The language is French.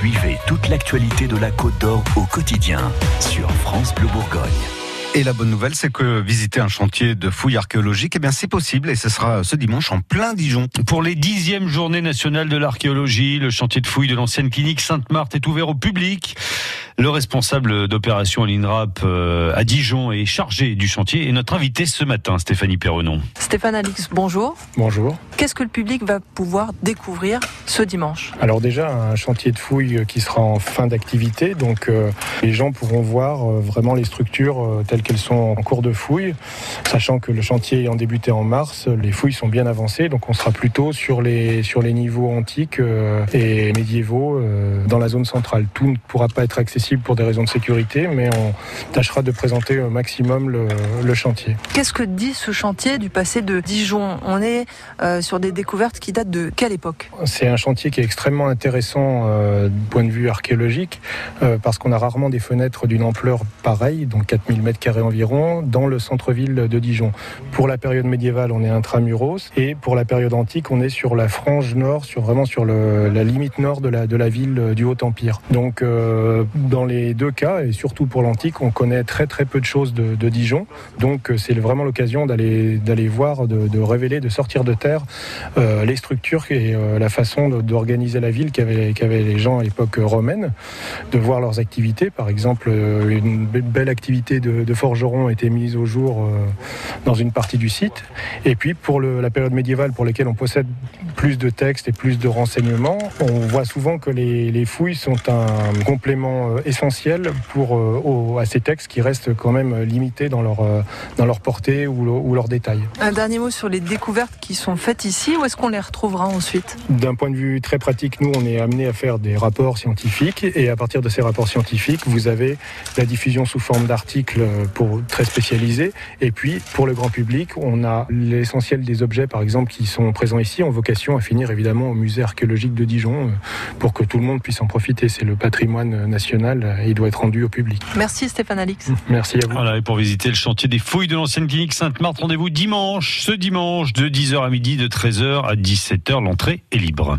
Suivez toute l'actualité de la Côte d'Or au quotidien sur France Bleu Bourgogne. Et la bonne nouvelle, c'est que visiter un chantier de fouilles archéologiques, eh bien, c'est possible et ce sera ce dimanche en plein Dijon. Pour les dixièmes journées nationales de l'archéologie, le chantier de fouilles de l'ancienne clinique Sainte-Marthe est ouvert au public. Le responsable d'opération à l'INRAP euh, à Dijon est chargé du chantier et notre invité ce matin, Stéphanie Perronon. Stéphane Alix, bonjour. Bonjour. Qu'est-ce que le public va pouvoir découvrir ce dimanche Alors déjà, un chantier de fouilles qui sera en fin d'activité, donc euh, les gens pourront voir euh, vraiment les structures telles qu'elles sont en cours de fouilles, sachant que le chantier ayant débuté en mars, les fouilles sont bien avancées, donc on sera plutôt sur les, sur les niveaux antiques et médiévaux dans la zone centrale. Tout ne pourra pas être accessible pour des raisons de sécurité, mais on tâchera de présenter au maximum le, chantier. Qu'est-ce que dit ce chantier du passé de Dijon? On est euh, sur des découvertes qui datent de quelle époque? C'est un chantier qui est extrêmement intéressant euh, du point de vue archéologique, euh, parce qu'on a rarement des fenêtres d'une ampleur pareille, donc 4000 m2 environ, dans le centre-ville de Dijon. Pour la période médiévale, on est intramuros, et pour la période antique, on est sur la frange nord, sur vraiment sur la limite nord de la, de la ville du Haut-Empire. Donc, dans dans les deux cas, et surtout pour l'antique, on connaît très peu de choses de, Dijon. Donc euh, c'est vraiment l'occasion d'aller voir, de, révéler, de sortir de terre euh, les structures et euh, la façon d'organiser la ville qu'avaient qu'avaient les gens à l'époque romaine, de voir leurs activités. Par exemple, une belle activité de, de forgeron a été mise au jour dans une partie du site. Et puis pour le, la période médiévale, pour lesquelles on possède plus de textes et plus de renseignements, on voit souvent que les, les fouilles sont un complément essentiel pour, euh, à ces textes qui restent quand même limités dans leur, euh, dans leur portée ou, ou leur détail. Un dernier mot sur les découvertes qui sont faites ici, où est-ce qu'on les retrouvera ensuite? D'un point de vue très pratique, nous, on est amené à faire des rapports scientifiques et à partir de ces rapports scientifiques, vous avez la diffusion sous forme d'articles pour très spécialisés et puis pour le grand public, on a l'essentiel des objets, par exemple, qui sont présents ici, ont vocation à finir évidemment au musée archéologique de Dijon euh, pour que tout le monde puisse en profiter. C'est le patrimoine national il doit être rendu au public. Merci Stéphane Alix. Merci à vous. Voilà, et pour visiter le chantier des fouilles de l'ancienne clinique Sainte-Marthe, rendez-vous dimanche, ce dimanche, de 10h à midi, de 13h à 17h. L'entrée est libre.